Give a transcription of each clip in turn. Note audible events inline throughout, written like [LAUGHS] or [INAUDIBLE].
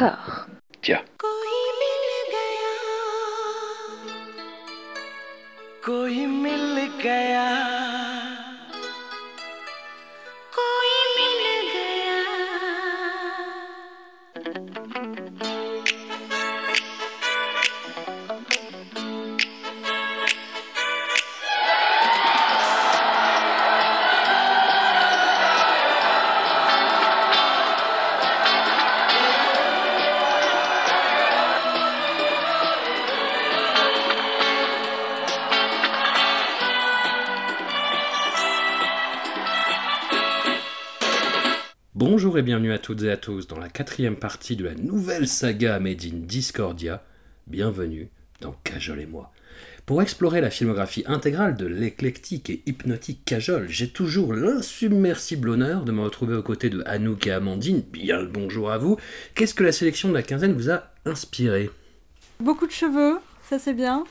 था क्या? कोई मिल गया। कोई मिल गया। Bonjour et bienvenue à toutes et à tous dans la quatrième partie de la nouvelle saga Made in Discordia. Bienvenue dans Cajol et moi. Pour explorer la filmographie intégrale de l'éclectique et hypnotique Cajol, j'ai toujours l'insubmersible honneur de me retrouver aux côtés de Anouk et Amandine. Bien le bonjour à vous. Qu'est-ce que la sélection de la quinzaine vous a inspiré? Beaucoup de cheveux, ça c'est bien.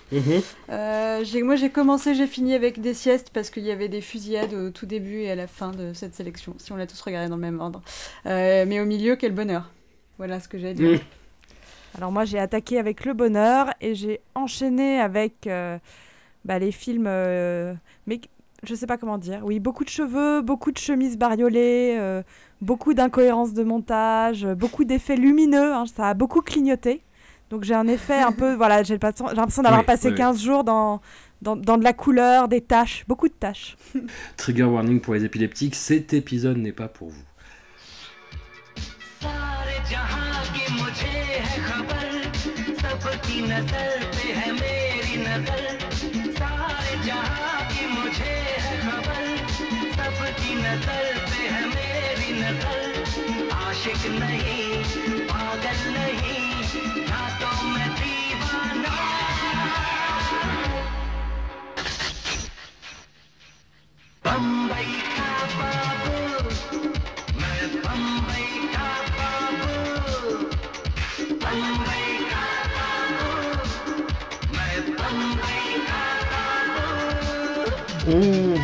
Euh, j'ai- moi j'ai commencé, j'ai fini avec des siestes parce qu'il y avait des fusillades au tout début et à la fin de cette sélection, si on l'a tous regardé dans le même ordre. Euh, mais au milieu, quel bonheur. Voilà ce que j'ai à dire. Mm. Alors moi j'ai attaqué avec Le Bonheur et j'ai enchaîné avec euh, bah, les films, euh, mais je sais pas comment dire. Oui, beaucoup de cheveux, beaucoup de chemises bariolées, euh, beaucoup d'incohérences de montage, euh, beaucoup d'effets lumineux. hein, ça a beaucoup clignoté. Donc j'ai un effet un peu, voilà, j'ai le pas- j'ai l'impression d'avoir Oui, passé oui, oui. 15 jours dans, dans, dans de la couleur, des taches, beaucoup de taches. [LAUGHS] Trigger warning pour les épileptiques, cet épisode n'est pas pour vous. Bombay,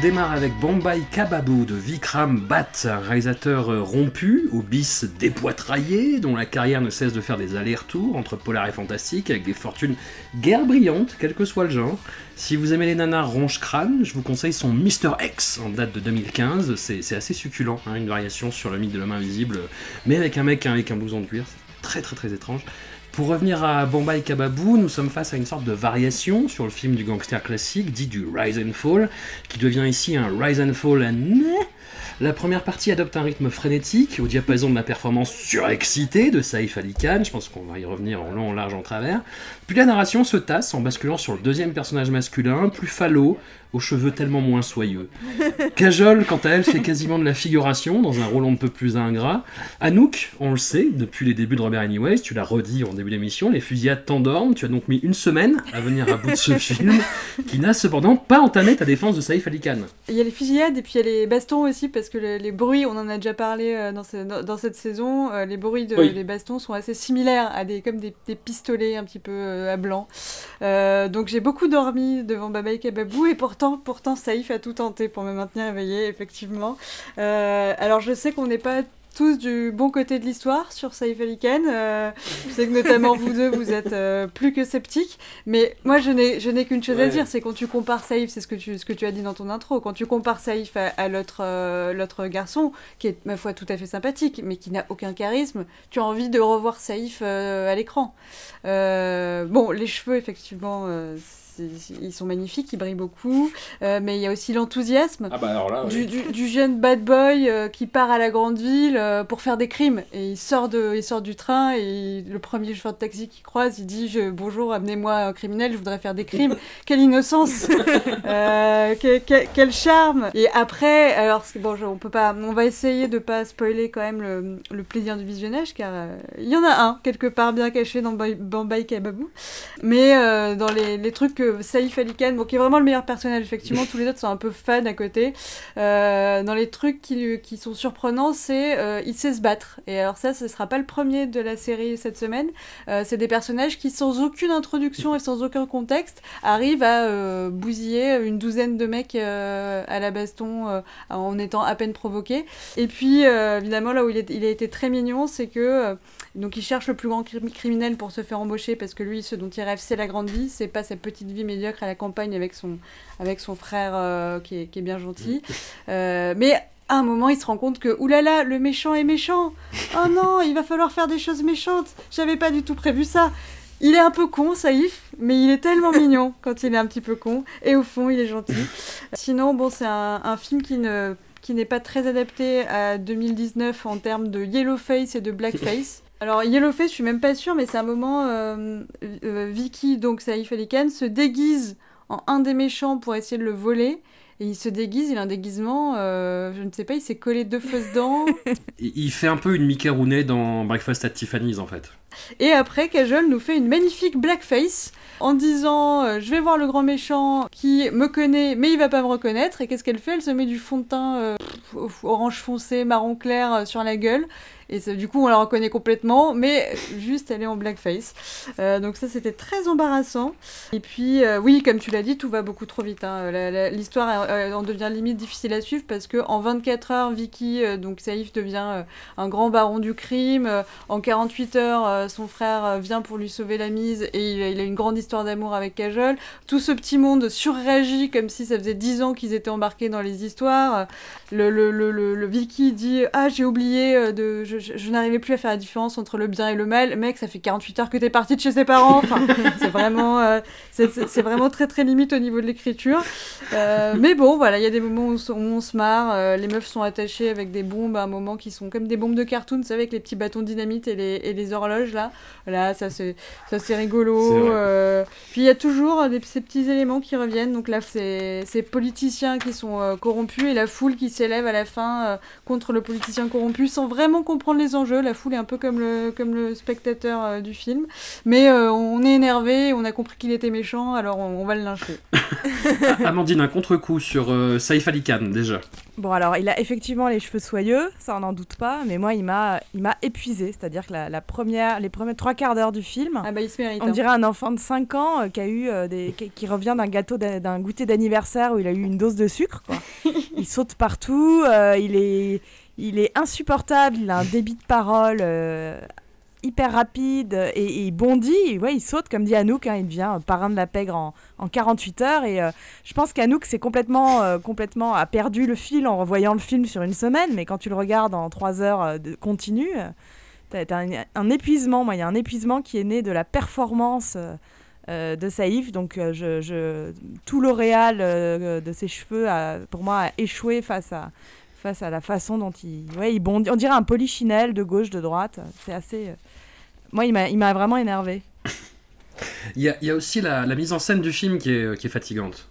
démarre avec Bombay Kababoo de Vikram Bhatt, un réalisateur euh, rompu, au bis dépoitraillé, dont la carrière ne cesse de faire des allers-retours entre polar et fantastique, avec des fortunes guère brillantes, quel que soit le genre. Si vous aimez les nanas ronge-crâne, je vous conseille son Mister X en date de 2015, c'est assez succulent, hein, une variation sur le mythe de l'homme invisible, mais avec un mec avec un blouson de cuir, c'est très très très étrange. Pour revenir à Bombay Kababoo, nous sommes face à une sorte de variation sur le film du gangster classique, dit du Rise and Fall, qui devient ici un Rise and Fall. La première partie adopte un rythme frénétique, au diapason de la performance surexcitée de Saïf Ali Khan, je pense qu'on va y revenir en long, en large, en travers. Puis la narration se tasse en basculant sur le deuxième personnage masculin, plus falot, aux cheveux tellement moins soyeux. Kajol, quant à elle, fait quasiment de la figuration dans un rôle on ne peut plus ingrat. Anouk, on le sait, depuis les débuts de Robert Anyways, tu l'as redit en début d'émission, les fusillades t'endorment, tu as donc mis une semaine à venir à bout de ce film, qui n'a cependant pas entamé ta défense de Saïf Ali Khan. Il y a les fusillades et puis il y a les bastons aussi parce que le- les bruits, on en a déjà parlé euh, dans, ce- dans- dans cette saison, euh, les bruits de, Oui. des bastons sont assez similaires à des comme des, des pistolets un petit peu euh, à blanc. Euh, donc j'ai beaucoup dormi devant Baba et Kababou et pourtant, pourtant Saïf a tout tenté pour me maintenir éveillée effectivement. Euh, alors je sais qu'on n'est pas tous du bon côté de l'histoire sur Saïf Ali Khan. Euh, je sais que notamment vous deux, vous êtes euh, plus que sceptiques. Mais moi, je n'ai, qu'une chose à dire, c'est quand tu compares Saïf, c'est ce que tu, ce que tu as dit dans ton intro, quand tu compares Saïf à, à l'autre, euh, garçon, qui est, ma foi, tout à fait sympathique, mais qui n'a aucun charisme, tu as envie de revoir Saïf à l'écran. Bon, les cheveux, effectivement, ils sont magnifiques, ils brillent beaucoup, euh, mais il y a aussi l'enthousiasme Ah bah du, du- du jeune bad boy euh, qui part à la grande ville euh, pour faire des crimes. Et il sort de il sort du train et le premier chauffeur de taxi qui croise il dit je, bonjour amenez-moi un criminel je voudrais faire des crimes. [LAUGHS] Quelle innocence. [LAUGHS] Que- que- quel charme. Et après alors bon je- on peut pas on va essayer de pas spoiler quand même le, le plaisir du visionnage car il y en a un quelque part bien caché dans Bombay Kababoo mais dans les, les trucs que que Saïf bon, qui est vraiment le meilleur personnage, effectivement, tous les autres sont un peu fans à côté. Euh, dans les trucs qui, sont surprenants, c'est euh, il sait se battre. Et alors ça, ce sera pas le premier de la série cette semaine. Euh, c'est des personnages qui, sans aucune introduction et sans aucun contexte, arrivent à euh, bousiller une douzaine de mecs à la baston en étant à peine provoqués. Et puis, évidemment, là où il, a été très mignon, c'est que donc il cherche le plus grand crim- criminel pour se faire embaucher parce que lui, ce dont il rêve, c'est la grande vie, c'est pas sa petite vie médiocre à la campagne avec son, avec son frère euh, qui, est, qui est bien gentil. Euh, mais à un moment, il se rend compte que, oulala, le méchant est méchant. Oh non, il va falloir faire des choses méchantes. J'avais pas du tout prévu ça. Il est un peu con, Saïf, mais il est tellement mignon [LAUGHS] quand il est un petit peu con. Et au fond, il est gentil. [LAUGHS] Sinon, bon, c'est un, un film qui ne qui n'est pas très adapté à 2019 en termes de yellowface et de blackface. [LAUGHS] Alors yellowface, je suis même pas sûre, mais c'est un moment euh, euh, Vicky, donc Saïf Ali Khan, se déguise en un des méchants pour essayer de le voler. Et il se déguise, il a un déguisement, euh, je ne sais pas, il s'est collé deux fausses dents. [LAUGHS] Il il fait un peu une Mickey Rooney dans Breakfast at Tiffany's en fait. Et après, Kajol nous fait une magnifique blackface en disant euh, Je vais voir le grand méchant qui me connaît, mais il va pas me reconnaître. Et qu'est-ce qu'elle fait? Elle se met du fond de teint euh, pff, orange foncé, marron clair euh, sur la gueule. Et du coup, on la reconnaît complètement, mais juste elle est en blackface. Euh, donc, ça, c'était très embarrassant. Et puis, euh, oui, comme tu l'as dit, tout va beaucoup trop vite. hein. L'histoire en devient limite difficile à suivre parce que en 24 heures, Vicky, euh, donc Saïf, devient un grand baron du crime. En 48 heures, son frère vient pour lui sauver la mise et il a, une grande histoire d'amour avec Kajol. Tout ce petit monde surréagit comme si ça faisait 10 ans qu'ils étaient embarqués dans les histoires. Le, le, le, Vicky dit Ah, j'ai oublié, de, je- je n'arrivais plus à faire la différence entre le bien et le mal. Mec, ça fait 48 heures que t'es parti de chez ses parents. Enfin, [LAUGHS] c'est vraiment, euh, c'est- vraiment très très limite au niveau de l'écriture. Euh, mais bon, voilà, il y a des moments où, on se- où on se marre. euh, les meufs sont attachées avec des bombes à un moment qui sont comme des bombes de cartoon, vous savez, avec les petits bâtons de dynamite et les, et les horloges là. Là, ça c'est ça, c'est rigolo. Euh, puis il y a toujours des, ces petits éléments qui reviennent. Donc là, c'est ces politiciens qui sont euh, corrompus et la foule qui s'élève à la fin euh, contre le politicien corrompu sans vraiment comprendre les enjeux. La foule est un peu comme le, comme le spectateur euh, du film. Mais euh, on est énervé, on a compris qu'il était méchant, alors on, on va le lyncher. [LAUGHS] Amandine, un contre-coup sur euh, Saif Ali Khan déjà. Bon, alors, il a effectivement les cheveux soyeux, ça on n'en doute pas, mais moi, il m'a, il m'a épuisé. C'est-à-dire que la, la première, les premiers trois quarts d'heure du film, Ah bah il se mérite. on hein. dirait un enfant de 5 ans euh, qui, a eu, euh, des, qui, qui revient d'un gâteau, d'un goûter d'anniversaire où il a eu une dose de sucre. Quoi. [LAUGHS] il saute partout, euh, il, est, il est insupportable, il a un débit de parole euh, hyper rapide et, il bondit, ouais, il saute, comme dit Anouk, hein, il devient parrain de la pègre en, en 48 heures. Et euh, je pense qu'Anouk, c'est complètement, euh, complètement a perdu le fil en revoyant le film sur une semaine, mais quand tu le regardes en 3 heures de continu, t'as, t'as un, épuisement. Moi, il y a un épuisement qui est né de la performance. de Saïf, donc tout l'auréal euh, de ses cheveux, a, pour moi, a échoué face à, face à la façon dont il, ouais, il bondit. On dirait un polichinelle de gauche, de droite. C'est assez. euh, Moi, il m'a, il m'a vraiment énervé. Il y a, il y a aussi la, la mise en scène du film qui est, qui est fatigante.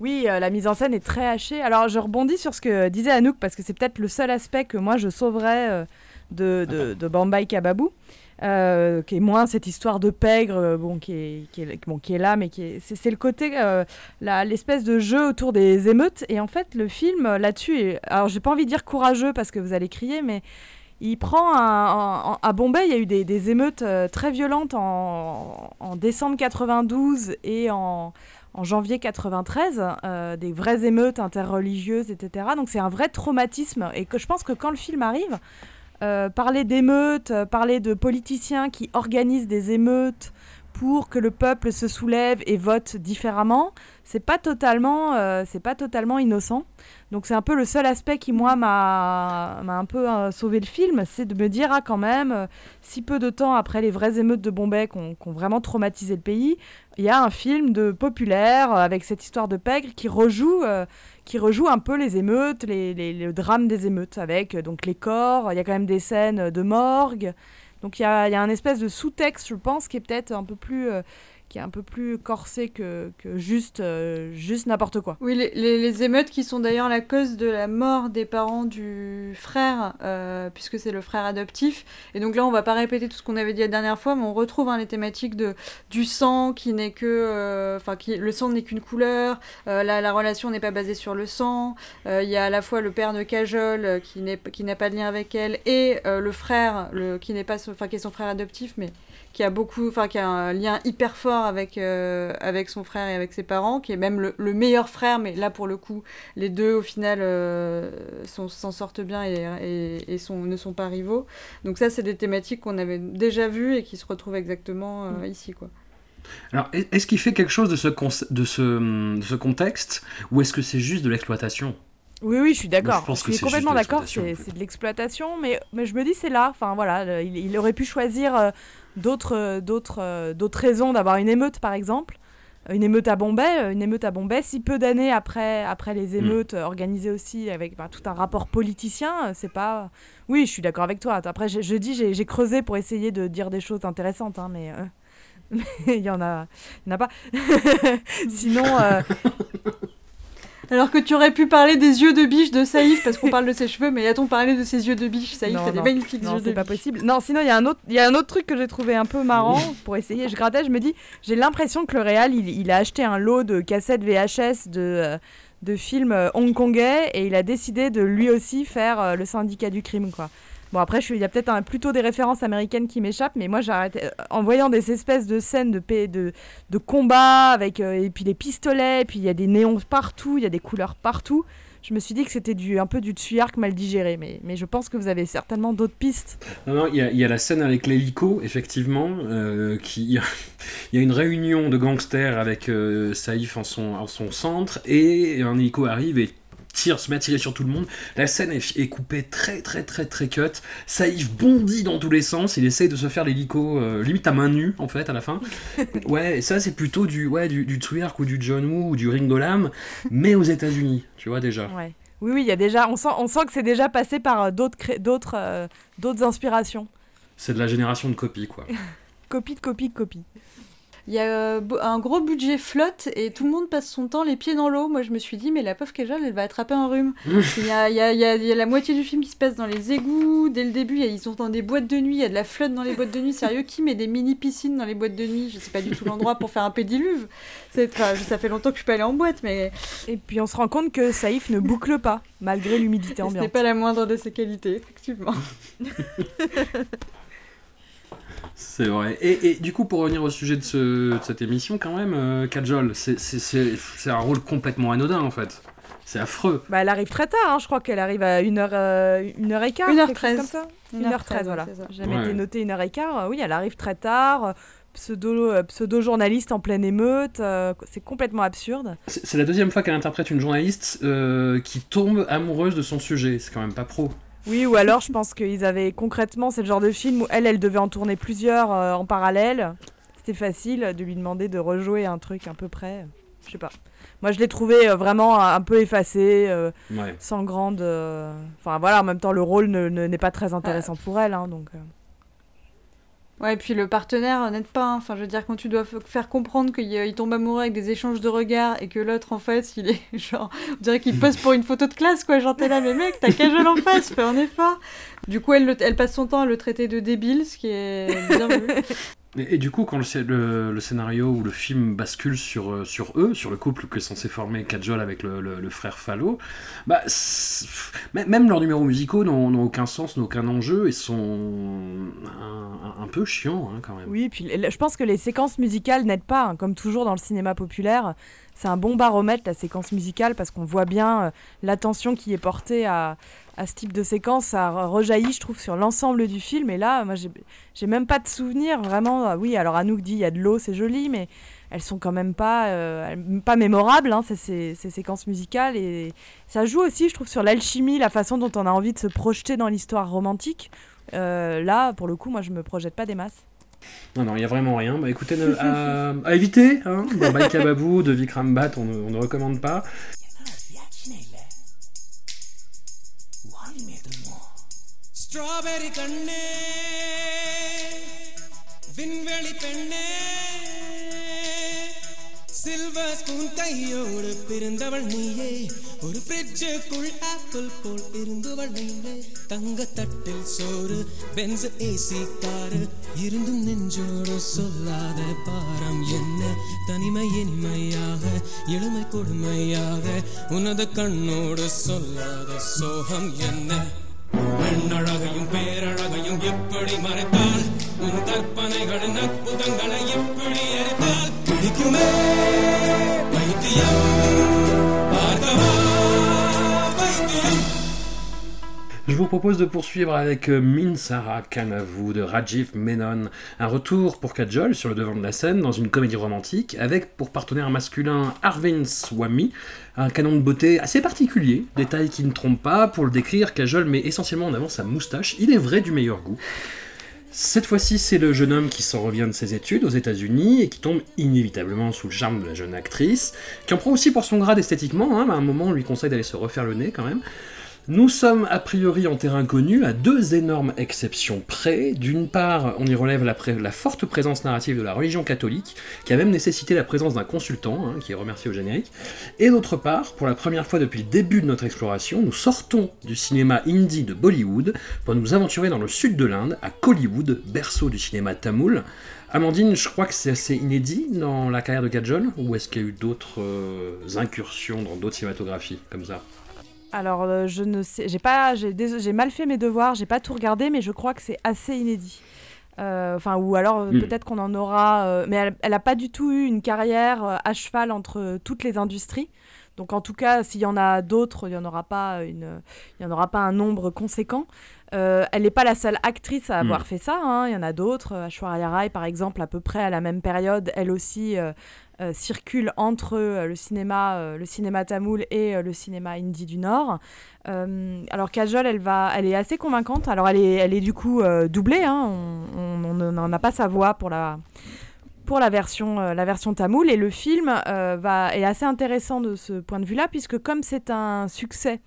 Oui, euh, la mise en scène est très hachée. Alors, je rebondis sur ce que disait Anouk, parce que c'est peut-être le seul aspect que moi je sauverais euh, de, de, de Bambaï Kababou, euh, qui est moins cette histoire de pègre, euh, bon, qui, est, qui, est, bon, qui est là, mais qui est, c'est, le côté, euh, l'espèce de jeu autour des émeutes. Et en fait, le film euh, là-dessus, alors j'ai pas envie de dire courageux parce que vous allez crier, mais il prend à Bombay, il y a eu des, des émeutes très violentes en, en décembre 92 et en, en janvier 93, euh, des vraies émeutes interreligieuses, etc. Donc c'est un vrai traumatisme et que je pense que quand le film arrive, euh, parler d'émeutes, euh, parler de politiciens qui organisent des émeutes pour que le peuple se soulève et vote différemment, c'est pas totalement, euh, c'est pas totalement innocent. Donc c'est un peu le seul aspect qui moi m'a un peu euh, sauvé le film, c'est de me dire ah quand même, euh, si peu de temps après les vraies émeutes de Bombay qui ont, vraiment traumatisé le pays, il y a un film de populaire avec cette histoire de pègre qui rejoue, qui rejoue un peu les émeutes, les, les- le drame des émeutes, avec donc les corps, il y a quand même des scènes de morgue. Donc il y a, y a un espèce de sous-texte, je pense, qui est peut-être un peu plus, qui est un peu plus corsé que, que juste, euh, juste n'importe quoi. Oui, les, les- émeutes qui sont d'ailleurs la cause de la mort des parents du frère, euh, puisque c'est le frère adoptif. Et donc là, on va pas répéter tout ce qu'on avait dit la dernière fois, mais on retrouve hein, les thématiques de, du sang qui n'est que. euh, Enfin, le sang n'est qu'une couleur, la, la relation n'est pas basée sur le sang. Il y a à la fois le père de Cajol qui n'a pas de lien avec elle et le frère le, qui n'est pas qui est son frère adoptif mais qui a beaucoup enfin qui a un lien hyper fort avec euh, avec son frère et avec ses parents qui est même le, le meilleur frère mais là pour le coup les deux au final euh, s'en sortent bien et, et, et sont, ne sont pas rivaux. Donc ça c'est des thématiques qu'on avait déjà vues et qui se retrouvent exactement euh, ici quoi. Alors, est- est-ce qu'il fait quelque chose de ce, conce- de ce, de ce contexte ou est-ce que c'est juste de l'exploitation? Oui, oui, je suis d'accord. je pense Je que suis complètement d'accord, c'est de l'exploitation, mais, mais je me dis c'est là. Enfin voilà, il, il aurait pu choisir euh, d'autres euh, d'autres euh, d'autres raisons d'avoir une émeute, par exemple. Une émeute à Bombay, euh, une émeute à Bombay, si peu d'années après, après Mm. les émeutes euh, organisées aussi avec ben, tout un rapport politicien, euh, c'est pas. Oui, je suis d'accord avec toi. Après, je, je dis, j'ai creusé pour essayer de dire des choses intéressantes, hein, mais euh, [LAUGHS] il y en a, il y en a pas. [LAUGHS] Sinon, euh, [LAUGHS] alors que tu aurais pu parler des yeux de biche de Saïf parce qu'on [LAUGHS] parle de ses cheveux mais a-t-on parlé de ses yeux de biche? Saïf Non, a des non. magnifiques Non, yeux de c'est pas possible. Non, sinon, il y, a un autre- y a un autre truc que j'ai trouvé un peu marrant pour essayer. Je grattais, je me dis, j'ai l'impression que le Real, il, il a acheté un lot de cassettes VHS de, euh, de films euh, hongkongais et il a décidé de lui aussi faire euh, le syndicat du crime, quoi. Bon, après, je suis- il y a peut-être un- plutôt des références américaines qui m'échappent, mais moi, j'ai arrêté. euh, En voyant des espèces de scènes de, pa- de, de combat, avec, euh, et puis des pistolets, et puis il y a des néons partout, il y a des couleurs partout. Je me suis dit que c'était du, un peu du tuyark mal digéré, mais, je pense que vous avez certainement d'autres pistes. Non, non, il y, a- il y a la scène avec l'hélico, effectivement, euh, qui... il y a [LAUGHS] une réunion de gangsters avec euh, Saïf en son, en son centre, et un hélico arrive et tire, se met à tirer sur tout le monde. La scène est, est coupée très très très très cut. Saïf bondit dans tous les sens, il essaye de se faire l'hélico euh, limite à main nue, en fait, à la fin. [LAUGHS] ouais, et ça c'est plutôt du, ouais, du, du Twerk ou du John Woo ou du Ringo Lam, mais aux États-Unis, tu vois déjà. Ouais. Oui, oui, il y a déjà, on sent, on sent que c'est déjà passé par euh, d'autres, euh, d'autres inspirations. C'est de la génération de copies, quoi. [LAUGHS] Copie de copie de copie. Il y a euh, un gros budget flotte et tout le monde passe son temps les pieds dans l'eau. Moi, je me suis dit, mais la pauvre Kajol, elle va attraper un rhume. [LAUGHS] Il y a, il y, a, il y a- il y a la moitié du film qui se passe dans les égouts. Dès le début, ils sont dans des boîtes de nuit. Il y a de la flotte dans les boîtes de nuit. Sérieux, qui met des mini piscines dans les boîtes de nuit? Je sais pas du tout l'endroit pour faire un pédiluve. Enfin, ça fait longtemps que je suis pas allée en boîte, mais Et puis on se rend compte que Saïf ne boucle pas, malgré l'humidité ce n'est ambiante. pas la moindre de ses qualités, effectivement. [LAUGHS] C'est vrai. Et, et du coup, pour revenir au sujet de, ce- de cette émission, quand même, euh, Kajol, c'est- c'est c'est- c'est un rôle complètement anodin, en fait. C'est affreux. Bah, elle arrive très tard, hein, je crois qu'elle arrive à 1h, euh, 1h15. 1h13. comme ça 1h13, voilà. jamais Ouais. été noté 1h15. Oui, elle arrive très tard. euh, Pseudo, euh, pseudo-journaliste en pleine émeute. euh, c'est complètement absurde. C'est c'est la deuxième fois qu'elle interprète une journaliste euh, qui tombe amoureuse de son sujet. C'est quand même pas pro. Oui, ou alors je pense qu'ils avaient concrètement, c'est le genre de film où elle, elle devait en tourner plusieurs euh, en parallèle. C'était facile de lui demander de rejouer un truc à peu près. Je sais pas. Moi, je l'ai trouvé euh, vraiment un, peu effacé, euh, Ouais. sans grande. euh, Enfin voilà, en même temps, le rôle ne- ne- n'est pas très intéressant pour elle, hein, donc. Ouais, et puis le partenaire euh, n'aide pas. hein. Enfin, je veux dire, quand tu dois faire comprendre qu'il tombe amoureux avec des échanges de regards et que l'autre, en fait, il est [LAUGHS] genre. On dirait qu'il pose pour une photo de classe, quoi. Genre, t'es là, mais mec, t'as Kajol en face, fais un effort. Du coup, elle, le- elle passe son temps à le traiter de débile, ce qui est bien vu. [LAUGHS] Et, et du coup, quand le, scé- le- le scénario ou le film bascule sur, euh, sur eux, sur le couple que est censé former Kajol avec le, frère Fallo, bah, même leurs numéros musicaux n'ont aucun sens, n'ont aucun enjeu et sont un, peu chiants hein, quand même. Oui, puis le- je pense que les séquences musicales n'aident pas, hein, comme toujours dans le cinéma populaire. C'est un bon baromètre, la séquence musicale, parce qu'on voit bien euh, l'attention qui est portée à, à ce type de séquence. Ça re- rejaillit, je trouve, sur l'ensemble du film. Et là, moi, j'ai même pas de souvenir, vraiment. Ah Oui, alors Anouk dit, il y a de l'eau, c'est joli, mais elles sont quand même pas, euh, pas mémorables, hein, ces, ces- ces séquences musicales. Et ça joue aussi, je trouve, sur l'alchimie, la façon dont on a envie de se projeter dans l'histoire romantique. Euh, là, pour le coup, moi, je me projette pas des masses. Non, non, il n'y a vraiment rien. Bah écoutez, ne- à, éviter, hein, Kababoo de Vikram on ne recommande pas. Strawberry கண்ணே விண்வெளி பெண்ணே silver spoon கையோடு பிறந்தவள் நீயே. ஒரு ஃப்ரிட்ஜுக்குள் ஆப்பிள் போல் இருந்தவள் நீயே. தங்க தட்டில் சோறு பென்ஸ் ஏசி காரு. இருந்தும் நெஞ்சோடு சொல்லாத பாரம் என்ன? தனிமை இனிமையாக எளிமை கொடுமையாக. உனது கண்ணோடு சொல்லாத சோகம் என்ன? பெண்ணழகையும் பேரழகையும் எப்படி மறைத்தால்? உன் கற்பனைகளின் அற்புதங்களை எப்படி எரித்தால்? பிடிக்குமே வைத்தியம் Je vous propose de poursuivre avec euh, Minsara Kanavu de Rajiv Menon, un retour pour Kajol sur le devant de la scène dans une comédie romantique avec pour partenaire masculin Arvind Swamy, un canon de beauté assez particulier, détail qui ne trompe pas, pour le décrire, Kajol met essentiellement en avant sa moustache, il est vrai du meilleur goût. Cette fois-ci, c'est le jeune homme qui s'en revient de ses études aux États-Unis et qui tombe inévitablement sous le charme de la jeune actrice, qui en prend aussi pour son grade esthétiquement, hein, à un moment on lui conseille d'aller se refaire le nez quand même. Nous sommes a priori en terrain connu à deux énormes exceptions près. D'une part, on y relève la, forte présence narrative de la religion catholique, qui a même nécessité la présence d'un consultant, hein, qui est remercié au générique. Et d'autre part, pour la première fois depuis le début de notre exploration, nous sortons du cinéma indie de Bollywood pour nous aventurer dans le sud de l'Inde, à Kollywood, berceau du cinéma tamoul. Amandine, je crois que c'est assez inédit dans la carrière de Kajol, ou est-ce qu'il y a eu d'autres euh, incursions dans d'autres cinématographies comme ça? Alors, euh, je ne sais, j'ai pas, j'ai dés- j'ai mal fait mes devoirs, j'ai pas tout regardé, mais je crois que c'est assez inédit. Euh, Enfin, ou alors euh, Mm. peut-être qu'on en aura, mais elle, elle a pas du tout eu une carrière à cheval entre toutes les industries. Donc, en tout cas, s'il y en a d'autres, il y en aura pas une, il y en aura pas un nombre conséquent. Euh, elle n'est pas la seule actrice à avoir Mm. fait ça. hein. Il y en a d'autres. Aishwarya Rai, par exemple, à peu près à la même période, elle aussi euh, euh, circule entre euh, le cinéma, euh, le cinéma tamoul et euh, le cinéma hindi du Nord. Alors Kajol, elle va, elle est assez convaincante. Alors elle est, elle est du coup doublée. hein. On n'en a pas sa voix pour la pour la version, la version tamoul et le film va, est assez intéressant de ce point de vue-là puisque comme c'est un succès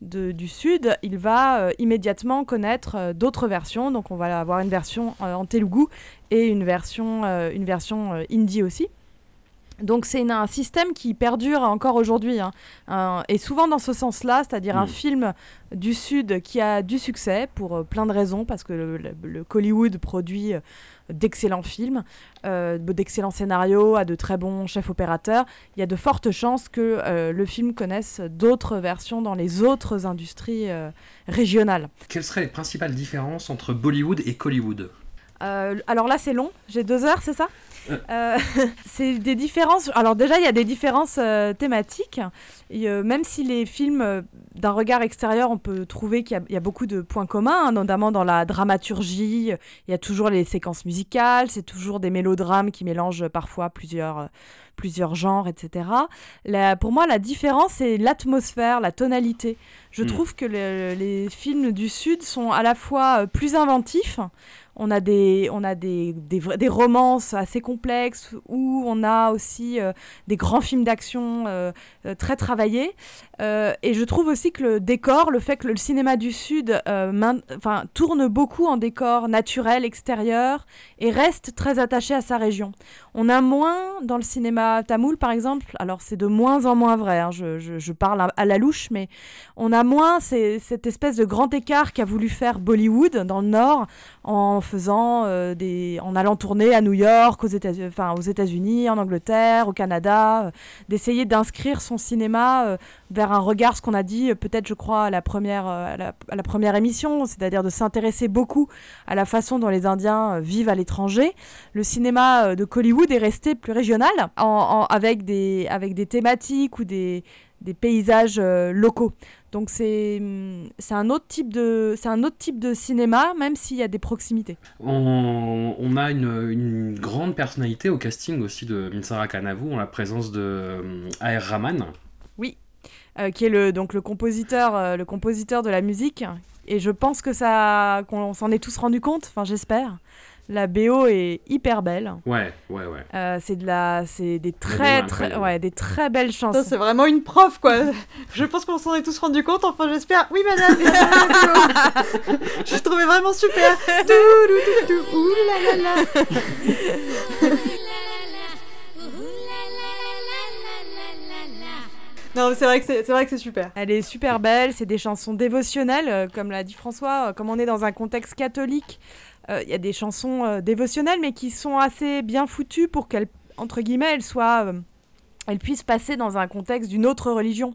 de- du Sud, il va immédiatement connaître d'autres versions. Donc on va avoir une version en telugu et une version, une version hindi aussi. Donc c'est un système qui perdure encore aujourd'hui, hein. Un- et souvent dans ce sens-là, c'est-à-dire un Mm. film du Sud qui a du succès pour euh, plein de raisons, parce que le, le- le Hollywood produit euh, d'excellents films, euh, d'excellents scénarios, a de très bons chefs opérateurs. Il y a de fortes chances que euh, le film connaisse d'autres versions dans les autres industries euh, régionales. Quelles seraient les principales différences entre Bollywood et Collywood? Euh, alors là, c'est long. J'ai deux heures, c'est ça? Euh. [LAUGHS] C'est des différences. Alors déjà, il y a des différences euh, thématiques. Et, euh, même si les films, d'un regard extérieur, on peut trouver qu'il y a- il y, a beaucoup de points communs, hein, notamment dans la dramaturgie. Il y a toujours les séquences musicales. C'est toujours des mélodrames qui mélangent parfois plusieurs, plusieurs genres, etc. La- pour moi, la différence, c'est l'atmosphère, la tonalité. Je Hmm. trouve que le- les films du Sud sont à la fois plus inventifs. On a des, on a des, des, romances assez complexes où on a aussi euh, des grands films d'action euh, euh, très travaillés. Et je trouve aussi que le décor, le fait que le cinéma du Sud tourne beaucoup en décor naturel, extérieur, et reste très attaché à sa région. On a moins dans le cinéma tamoul, par exemple, alors c'est de moins en moins vrai, hein, je, je- parle à, à la louche, mais on a moins ces- cette espèce de grand écart qu'a voulu faire Bollywood dans le Nord en euh, en allant tourner à New York, aux États-Unis, en Angleterre, au Canada, euh, d'essayer d'inscrire son cinéma euh, vers un regard, ce qu'on a dit peut-être, je crois, à la première, émission, c'est-à-dire de s'intéresser beaucoup à la façon dont les Indiens vivent à l'étranger. Le cinéma de Hollywood est resté plus régional, avec des, thématiques ou des paysages locaux. Donc c'est hum, c'est un autre type de c'est un autre type de cinéma même s'il y a des proximités. on, on a une, une grande personnalité au casting aussi de Minsara Kanavu, en la présence de euh, A.R. Rahman. Euh, qui est le donc le compositeur euh, le compositeur de la musique et je pense que ça qu'on s'en est tous rendu compte, enfin j'espère. La BO est hyper belle. Ouais, ouais, ouais. Euh, c'est de la c'est des très très ouais, des très belles Ça, chansons. c'est vraiment une prof, quoi. [LAUGHS] Je pense qu'on s'en est tous rendu compte. Enfin, j'espère. Oui, madame. [LAUGHS] Je trouvais vraiment super. Là. c'est vrai que c'est c'est vrai que c'est super. Elle est super belle, c'est des chansons dévotionnelles, euh, comme l'a dit François, euh, comme on est dans un contexte catholique, il y a des chansons euh, dévotionnelles, mais qui sont assez bien foutues pour qu'elles, entre guillemets, elles soient, euh, elles puissent passer dans un contexte d'une autre religion.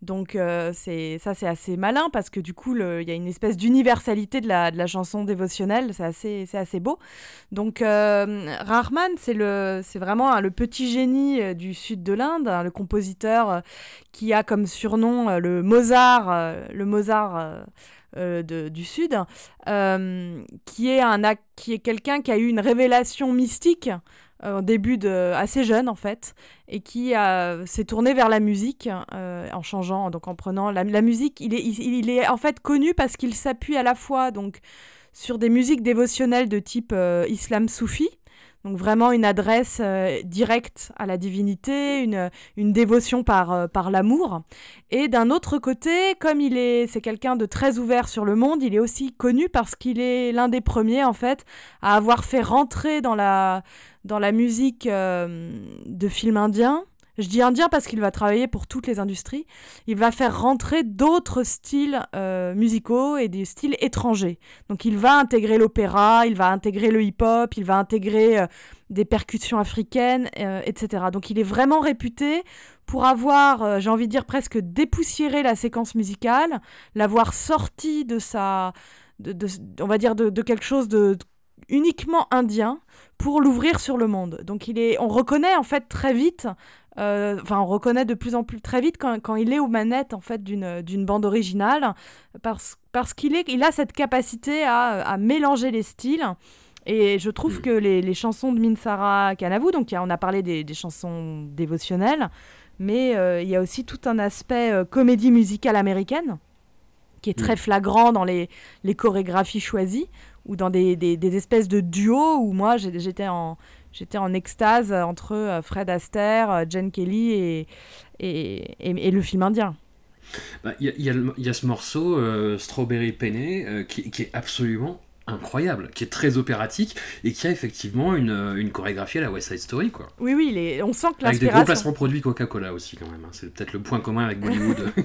Donc euh, ça c'est assez malin parce que du coup il y a une espèce d'universalité de la, de la chanson dévotionnelle, c'est assez, assez beau. Donc euh, Rahman c'est vraiment le petit génie euh, du sud de l'Inde, hein, le compositeur euh, qui a comme surnom euh, le Mozart, euh, le Mozart euh, euh, de- du sud, euh, qui est un qui est quelqu'un qui a eu une révélation mystique euh, au début de assez jeune en fait et qui s'est tourné vers la musique euh, en changeant, donc en prenant la, musique. Il est, il, est en fait connu parce qu'il s'appuie à la fois donc sur des musiques dévotionnelles de type euh, islam soufi. Donc vraiment une adresse euh, directe à la divinité, une, une dévotion par, euh, par l'amour. Et d'un autre côté, comme il est, c'est quelqu'un de très ouvert sur le monde, il est aussi connu parce qu'il est l'un des premiers en fait à avoir fait rentrer dans la, dans la musique euh, de films indiens. Je dis indien parce qu'il va travailler pour toutes les industries. Il va faire rentrer d'autres styles euh, musicaux et des styles étrangers. Donc il va intégrer l'opéra, il va intégrer le hip-hop, il va intégrer euh, des percussions africaines, euh, etc. Donc il est vraiment réputé pour avoir, j'ai envie de dire presque dépoussiéré la séquence musicale, l'avoir sorti de sa, de, on va dire de, de quelque chose de uniquement indien pour l'ouvrir sur le monde. Donc il est, on reconnaît en fait très vite, enfin on reconnaît de plus en plus très vite quand, quand il est aux manettes en fait d'une bande originale, parce, parce qu'il il a cette capacité à, à mélanger les styles. Et je trouve Mm. que les, les chansons de Minsara Kanavu, donc on a parlé des, des chansons dévotionnelles, mais euh, il y a aussi tout un aspect euh, comédie musicale américaine qui est très flagrant dans les, les chorégraphies choisies ou dans des, des, des espèces de duos où moi j'étais en, j'étais en extase entre euh, Fred Astaire, euh, Jen Kelly et, et, et- et le film indien. Bah, Il y, a- y a y a ce morceau, euh, Strawberry Penny, euh, qui, qui est absolument incroyable, qui est très opératique et qui a effectivement une, euh, une chorégraphie à la West Side Story, quoi. Oui, oui, on sent que Avec des gros l'inspiration... placements produits Coca-Cola aussi, quand même. hein. C'est peut-être le point commun avec Bollywood. [LAUGHS]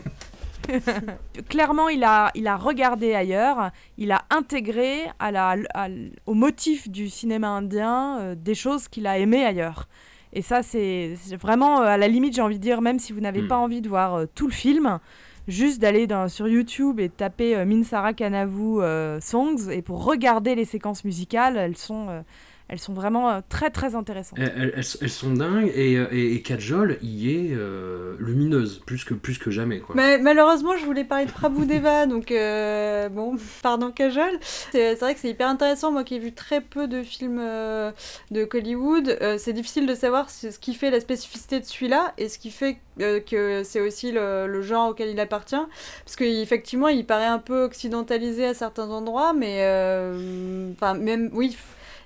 [LAUGHS] clairement, il a, il a regardé ailleurs, il a intégré à la, à l- au motif du cinéma indien euh, des choses qu'il a aimées ailleurs. Et ça, c'est vraiment, euh, à la limite, j'ai envie de dire, même si vous n'avez Mm. pas envie de voir euh, tout le film, juste d'aller sur YouTube et taper Minsara Kanavu Songs, et pour regarder les séquences musicales, elles sont, elles sont vraiment euh, très très intéressantes. elles, elles- elles sont dingues et, euh, et, et Kajol y est euh, lumineuse, plus que, plus que jamais, quoi. Mais malheureusement, je voulais parler de Prabhudeva, [LAUGHS] donc euh, bon, [LAUGHS] pardon Kajol. C'est c'est vrai que c'est hyper intéressant, moi qui ai vu très peu de films euh, de Hollywood, euh, c'est difficile de savoir ce ce qui fait la spécificité de celui-là et ce qui fait euh, que c'est aussi le, le genre auquel il appartient. Parce qu'effectivement, il paraît un peu occidentalisé à certains endroits, mais euh, enfin, même, oui.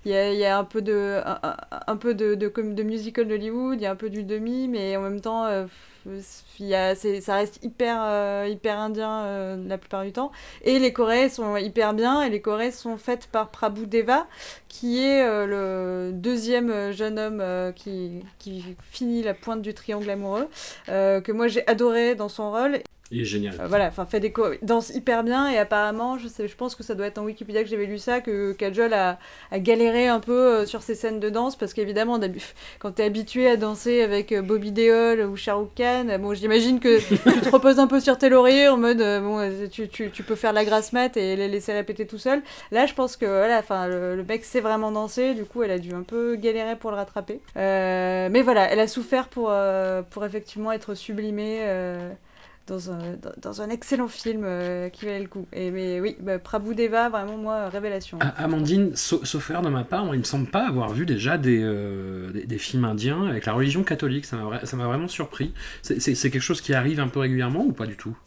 Il y, a, un peu de, un, peu de, de, musical d'Hollywood, il y a un peu du demi, mais en même temps, euh, y a, ça reste hyper, euh, hyper indien euh, la plupart du temps. Et les chorés sont hyper bien, et les chorés sont faites par Prabhu Deva, qui est euh, le deuxième jeune homme qui, qui finit la pointe du triangle amoureux, que moi j'ai adoré dans son rôle. Il est génial. Euh, voilà, enfin fait des danse hyper bien et apparemment, je sais, je pense que ça doit être en Wikipédia que j'avais lu ça, que Kajol a, a galéré un peu euh, sur ces scènes de danse parce qu'évidemment, [LAUGHS] quand t'es habitué à danser avec euh, Bobby Deol ou Shah Rukh Khan, bon, j'imagine que [LAUGHS] tu te reposes un peu sur tes lauriers en mode euh, bon, tu, tu, tu peux faire la grasse mat et les laisser répéter tout seul. Là, je pense que voilà, enfin le, le mec sait vraiment danser, du coup, elle a dû un peu galérer pour le rattraper. Euh, mais voilà, elle a souffert pour euh, pour effectivement être sublimée. Euh, dans un, dans, dans un excellent film euh, qui valait le coup. Et, mais oui, bah, Prabhu Deva, vraiment, moi, révélation. A- Amandine, sa- sauf erreur de ma part, moi, il me semble pas avoir vu déjà des, euh, des, des films indiens avec la religion catholique. Ça m'a vra- ça m'a vraiment surpris. C'est- quelque chose qui arrive un peu régulièrement ou pas du tout?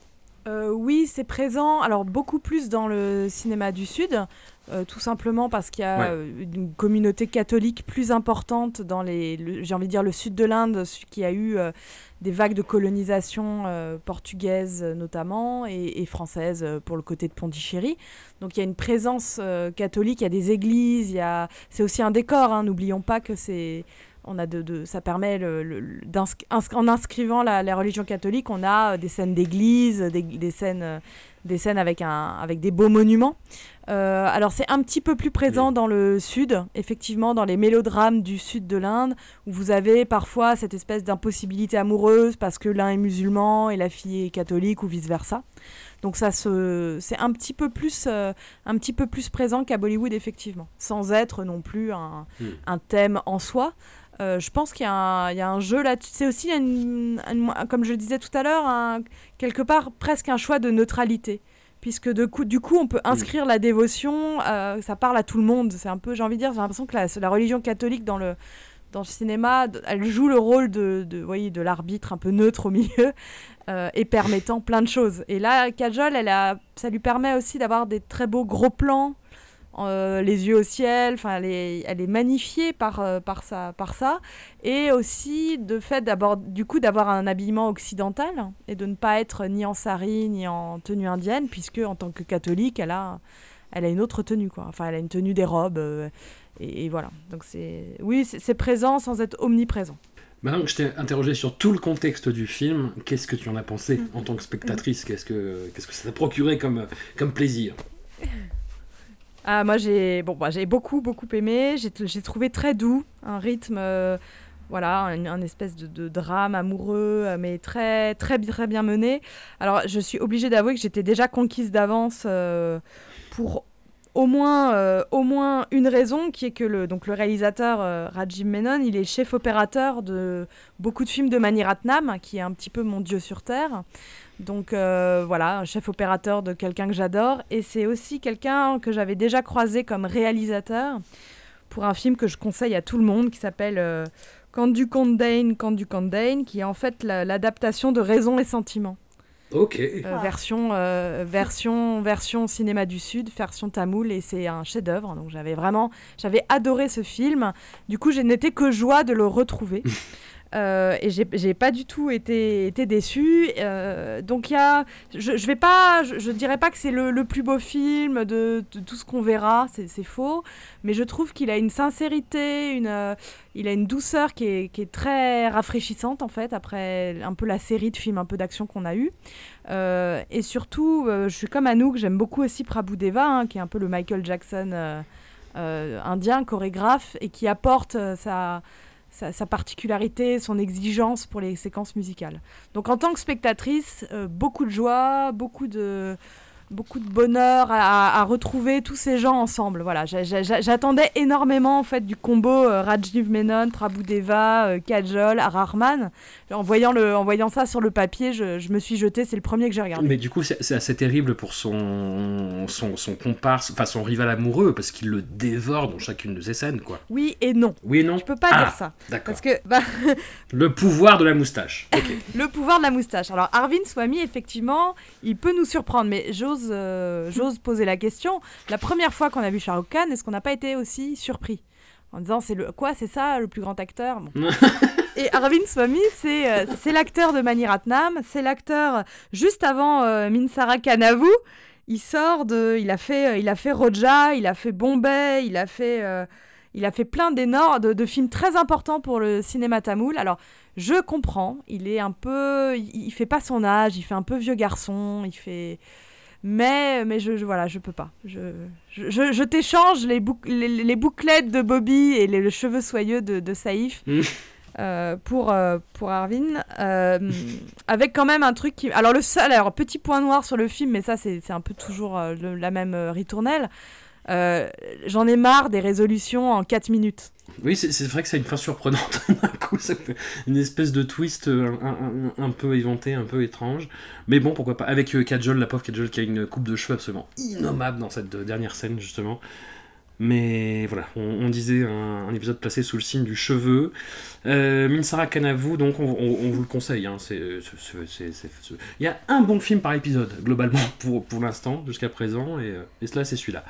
Euh, oui, c'est présent. Alors beaucoup plus dans le cinéma du Sud, euh, tout simplement parce qu'il y a Ouais. euh, une communauté catholique plus importante dans les, le- j'ai envie de dire le sud de l'Inde, qui a eu euh, des vagues de colonisation euh, portugaise notamment et, et française pour le côté de Pondichéry. Donc il y a une présence catholique, il y a des églises, il y a, c'est aussi un décor. hein, N'oublions pas que c'est on a de, de- ça permet le, en inscrivant la, la religion catholique, on a des scènes d'église, des, des scènes, des scènes avec un, avec des beaux monuments. Euh, alors c'est un petit peu plus présent dans le sud, effectivement, dans les mélodrames du sud de l'Inde, où vous avez parfois cette espèce d'impossibilité amoureuse parce que l'un est musulman et la fille est catholique ou vice versa. Donc ça se, c'est un petit peu plus, euh, un petit peu plus présent qu'à Bollywood effectivement, sans être non plus un, Mm. un thème en soi. Euh, je pense qu'il y, a un- jeu là-dessus. C'est aussi, une- un- comme je le disais tout à l'heure, quelque part presque un choix de neutralité. Puisque de coup, du coup, on peut inscrire la dévotion, euh, ça parle à tout le monde. C'est un peu, j'ai envie de dire, j'ai l'impression que la, la religion catholique dans le, dans le cinéma, elle joue le rôle de, de, voyez, de l'arbitre un peu neutre au milieu [LAUGHS] euh, et permettant plein de choses. Et là, Kajol, elle a, ça lui permet aussi d'avoir des très beaux gros plans, euh, les yeux au ciel, enfin, elle est, elle est magnifiée par, euh, par, ça, par ça. Et aussi, de fait, du coup, d'avoir un habillement occidental et de ne pas être ni en sari ni en tenue indienne, puisque en tant que catholique, elle a, elle a une autre tenue, quoi. Enfin, elle a une tenue des robes. euh, et, et voilà. Donc, c'est, oui, c'est, c'est présent sans être omniprésent. Maintenant que je t'ai interrogé sur tout le contexte du film, qu'est-ce que tu en as pensé en tant que spectatrice? Qu'est-ce que, qu'est-ce que ça t'a procuré comme, comme plaisir? Ah, moi, j'ai bon, bah, beaucoup, beaucoup aimé. J'ai trouvé très doux, un rythme, euh, voilà, un, espèce de, de drame amoureux, euh, mais très, très, très bien mené. Alors, je suis obligée d'avouer que j'étais déjà conquise d'avance euh, pour au moins, au moins une raison, qui est que le, donc, le réalisateur euh, Rajiv Menon, il est chef opérateur de beaucoup de films de Mani Ratnam, qui est un petit peu mon dieu sur Terre. Donc euh, voilà, un chef opérateur de quelqu'un que j'adore. Et c'est aussi quelqu'un que j'avais déjà croisé comme réalisateur pour un film que je conseille à tout le monde qui s'appelle euh, Quand du Condane, Quand du Condane, qui est en fait la- l'adaptation de Raison et Sentiment. Ok. Euh, Ah. version, euh, version, version cinéma du Sud, version tamoul, et c'est un chef-d'œuvre. Donc j'avais vraiment, j'avais adoré ce film. Du coup, je n'étais que joie de le retrouver. [LAUGHS] Euh, et j'ai pas du tout été, été déçue. Euh, donc il y a, je, je dirais pas que c'est le, plus beau film de, tout ce qu'on verra, c'est faux. Mais je trouve qu'il a une sincérité, une, euh, il a une douceur qui est, très rafraîchissante en fait après un peu la série de films un peu d'action qu'on a eu. Euh, et surtout, je suis comme Anouk, j'aime beaucoup aussi Prabhudeva, hein, qui est un peu le Michael Jackson indien, chorégraphe, et qui apporte sa, sa, particularité, son exigence pour les séquences musicales. Donc en tant que spectatrice, euh, beaucoup de joie, beaucoup de beaucoup de bonheur à, à retrouver tous ces gens ensemble. Voilà, J'a- j'a- j'attendais énormément en fait du combo euh, Rajiv Menon, Prabhudeva, euh, Kajol, Rahman. En voyant le, en voyant ça sur le papier, je, je me suis jetée. C'est le premier que j'ai regardé. Mais du coup, c'est assez terrible pour son, son, son comparse, enfin son rival amoureux, parce qu'il le dévore dans chacune de ses scènes, quoi. Oui et non. Oui et non Tu peux pas Ah, dire ça. D'accord. Parce que bah, [LAUGHS] Le pouvoir de la moustache. [LAUGHS] Le pouvoir de la moustache. Alors Arvind Swamy, effectivement, il peut nous surprendre, mais j'ose, euh, j'ose poser la question. La première fois qu'on a vu Shah Rukh Khan, est-ce qu'on n'a pas été aussi surpris en disant c'est le quoi c'est ça le plus grand acteur? Bon. [LAUGHS] et Arvind Swamy c'est euh, c'est l'acteur de Mani Ratnam c'est l'acteur juste avant euh, Minsara Kanavu il sort de il a fait euh, il a fait Roja il a fait Bombay il a fait euh, il a fait plein d'énormes de, de films très importants pour le cinéma tamoul alors je comprends, il est un peu, il, il fait pas son âge, il fait un peu vieux garçon, il fait, mais mais je, je- voilà, je peux pas. Je je, je- je t'échange les, bouc- les, les bouclettes de Bobby et les, les cheveux soyeux de, de Saïf. Mm. euh, pour, euh, pour Arvin, euh, avec quand même un truc qui... Alors le seul, alors petit point noir sur le film, mais ça c'est un peu toujours le- la même ritournelle, euh, j'en ai marre des résolutions en 4 minutes. Oui, c'est vrai que c'est une fin surprenante. [LAUGHS] D'un coup, une espèce de twist euh, un, peu éventé, un peu étrange. Mais bon, pourquoi pas. Avec euh, Kajol, la pauvre Kajol qui a une coupe de cheveux absolument innommable dans cette euh, dernière scène, justement. Mais voilà, on, disait un, épisode placé sous le signe du cheveu. Euh, Minsara Kanavu, donc on, vous le conseille. hein, Il y a un bon film par épisode, globalement, pour, pour l'instant, jusqu'à présent. Et, euh, et cela, c'est celui-là.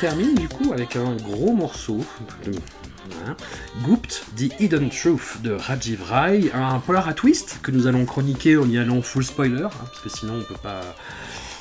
Termine du coup avec un gros morceau. voilà. Goopt, The Hidden Truth de Rajiv Rai, un polar à twist que nous allons chroniquer en y allant full spoiler, hein, parce que sinon on peut pas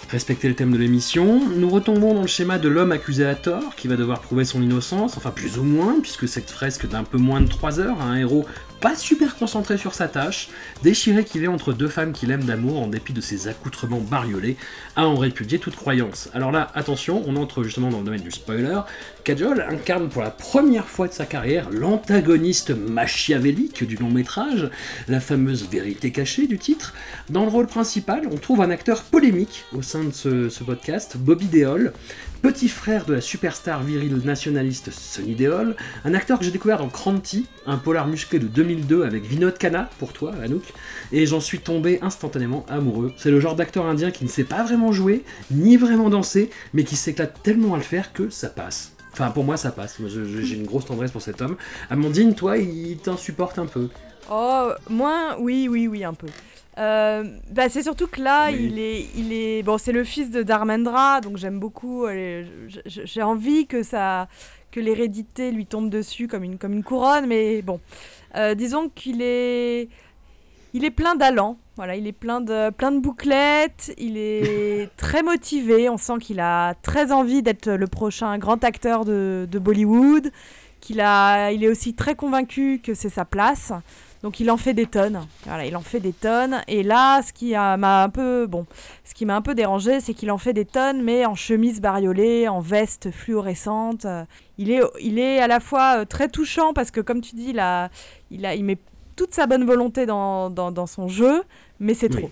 respecter le thème de l'émission. Nous retombons dans le schéma de l'homme accusé à tort, qui va devoir prouver son innocence, enfin plus ou moins, puisque cette fresque d'un peu moins de 3 heures un héros pas super concentré sur sa tâche, déchiré qu'il est entre deux femmes qu'il aime d'amour en dépit de ses accoutrements bariolés, à en répudier toute croyance. Alors là, attention, on entre justement dans le domaine du spoiler. Kajol incarne pour la première fois de sa carrière l'antagoniste machiavélique du long métrage, la fameuse vérité cachée du titre. Dans le rôle principal, on trouve un acteur polémique au sein de ce, ce podcast, Bobby Deol, petit frère de la superstar virile nationaliste Sonny Deol, un acteur que j'ai découvert dans Cranty, un polar musclé de 2002 avec Vinod Khanna, pour toi, Anouk, et j'en suis tombé instantanément amoureux. C'est le genre d'acteur indien qui ne sait pas vraiment jouer, ni vraiment danser, mais qui s'éclate tellement à le faire que ça passe. Enfin, pour moi, ça passe. Moi, j'ai une grosse tendresse pour cet homme. Amandine, toi, il t'insupporte un peu? Oh, moins, oui, oui, oui, un peu. Euh, bah, c'est surtout que là, Oui. il est, il est, bon, c'est le fils de Dharmendra, donc j'aime beaucoup. euh, J'ai envie que ça, que l'hérédité lui tombe dessus comme une, comme une couronne, mais bon, Euh, disons qu'il est, il est plein d'allant. Voilà, il est plein de, plein de bouclettes. Il est [LAUGHS] très motivé. On sent qu'il a très envie d'être le prochain grand acteur de, de Bollywood. Qu'il a, il est aussi très convaincu que c'est sa place. Donc il en fait des tonnes. Voilà, il en fait des tonnes. Et là, ce qui m'a un peu, bon, ce qui m'a un peu dérangé, c'est qu'il en fait des tonnes, mais en chemise bariolée, en veste fluorescente. Euh, Il est, il est à la fois euh, très touchant parce que, comme tu dis, il, a, il, a, il met toute sa bonne volonté dans, dans, dans son jeu, mais c'est Oui. trop.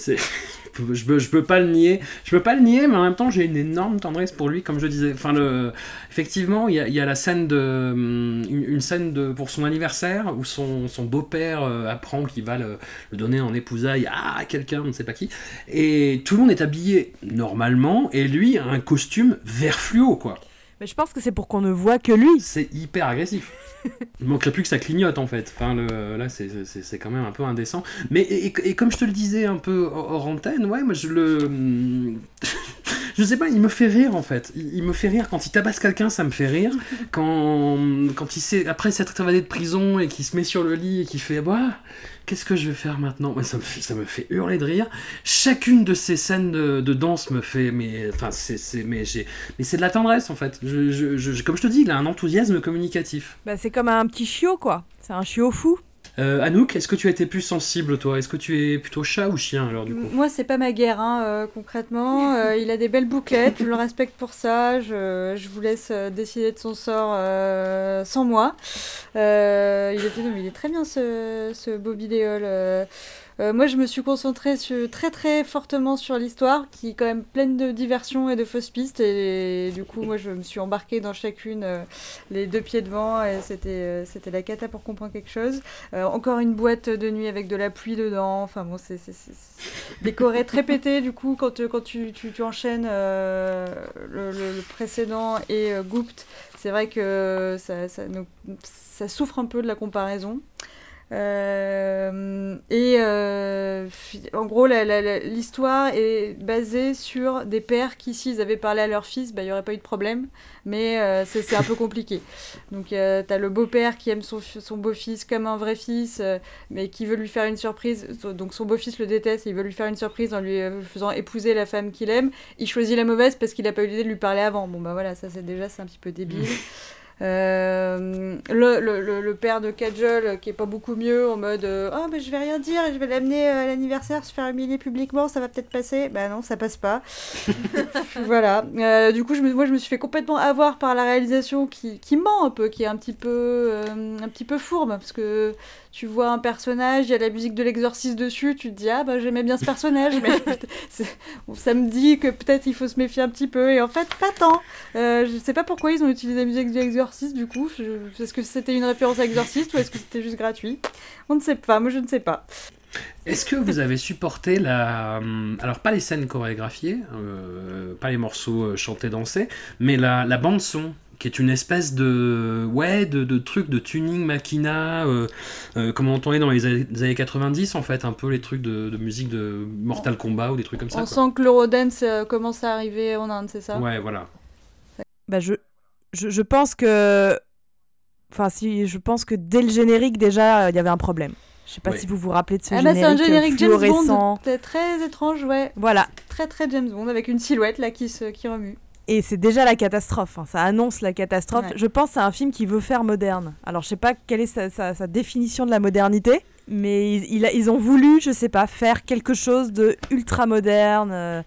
C'est, je peux, je peux pas le nier. Je peux pas le nier, mais en même temps, j'ai une énorme tendresse pour lui, comme je disais. Enfin, le, effectivement, il y a, y a la scène de, hum, une, une scène de pour son anniversaire où son, son beau-père euh, apprend qu'il va le, le donner en épousaille à quelqu'un, on ne sait pas qui, et tout le monde est habillé normalement, et lui a un costume vert fluo, quoi. Mais je pense que c'est pour qu'on ne voit que lui. C'est hyper agressif. [LAUGHS] Il manquerait plus que ça clignote en fait. Enfin, le, là, c'est- quand même un peu indécent. Mais et, et- et comme je te le disais un peu hors hors antenne, ouais, moi je le. [LAUGHS] Je sais pas, il me fait rire en fait. Il, il me fait rire quand il tabasse quelqu'un, ça me fait rire. Quand, quand il sait, après s'être évadé de prison et qu'il se met sur le lit et qu'il fait Bah, qu'est-ce que je vais faire maintenant? Ça me, fait, hurler de rire. Chacune de ces scènes de, danse me fait. Mais, enfin, c'est, c'est- mais, j'ai, mais c'est de la tendresse en fait. Comme je te dis, il a un enthousiasme communicatif. Bah, c'est comme un petit chiot, quoi. C'est un chiot fou. Euh, Anouk, est-ce que tu as été plus sensible toi? Est-ce que tu es plutôt chat ou chien alors du coup? Moi, c'est pas ma guerre, hein, euh, concrètement. [LAUGHS] Euh, il a des belles bouclettes, je le respecte pour ça. Je, je vous laisse décider de son sort euh, sans moi. Euh, il, était, non, mais il est très bien ce, ce Bobby Deol. Euh. Moi, je me suis concentrée très très fortement sur l'histoire, qui est quand même pleine de diversions et de fausses pistes. Et, du coup, moi, je me suis embarquée dans chacune, euh, les deux pieds devant, et c'était euh, c'était la cata pour comprendre quelque chose. Encore une boîte de nuit avec de la pluie dedans. Enfin bon, c'est décoré très pété du coup quand, quand tu, tu, enchaînes le, précédent et Goopt. C'est vrai que ça, ça souffre un peu de la comparaison. Euh, et euh, en gros, l'histoire est basée sur des pères qui, s'ils avaient parlé à leur fils, bah, il n'y aurait pas eu de problème. Mais euh, c'est un peu compliqué. Donc, tu as le beau-père qui aime son, fi- son beau-fils comme un vrai fils, mais qui veut lui faire une surprise. Donc, son beau-fils le déteste et il veut lui faire une surprise en lui faisant épouser la femme qu'il aime. Il choisit la mauvaise parce qu'il n'a pas eu l'idée de lui parler avant. Bon, bah voilà, ça c'est déjà c'est un petit peu débile. Euh, le, le, le, père de Kajol euh, qui est pas beaucoup mieux en mode euh, oh mais je vais rien dire et je vais l'amener euh, à l'anniversaire se faire humilier publiquement ça va peut-être passer. Bah non ça passe pas. [LAUGHS] Voilà. Euh, du coup je me, moi je me suis fait complètement avoir par la réalisation qui, qui ment un peu qui est un petit peu un petit peu fourbe parce que tu vois un personnage il y a la musique de l'exorciste dessus tu te dis ah bah j'aimais bien ce personnage mais [LAUGHS] ça me dit que peut-être il faut se méfier un petit peu et en fait pas tant euh, je sais pas pourquoi ils ont utilisé la musique de l'exorciste du coup. Je- Est-ce que c'était une référence à Exorciste ou est-ce que c'était juste gratuit? On ne sait pas, moi je ne sais pas. Est-ce que vous avez supporté la. hum, Alors, pas les scènes chorégraphiées, euh, pas les morceaux euh, chantés, dansés, mais la, la bande-son, qui est une espèce de. Ouais, de, de truc de tuning machina, euh, euh, comme on entendait dans les années, les années 90, en fait, un peu les trucs de, de musique de Mortal Kombat ou des trucs comme ça. On quoi. sent que l'Eurodance euh, commence à arriver en Inde, c'est ça? Ouais, voilà. bah je, je, je pense que. Enfin, si, je pense que dès le générique, déjà, euh, il y avait un problème. Je sais pas Ouais. si vous vous rappelez de ce Ah bah, c'est un générique, générique James Bond. très étrange, ouais. Voilà. Très très James Bond avec une silhouette là qui, se, qui remue. Et c'est déjà la catastrophe. hein. Ça annonce la catastrophe. Ouais. Je pense c'est un film qui veut faire moderne. Alors, je sais pas quelle est sa, sa- sa définition de la modernité, mais ils ont voulu, je sais pas, faire quelque chose de ultra moderne, euh,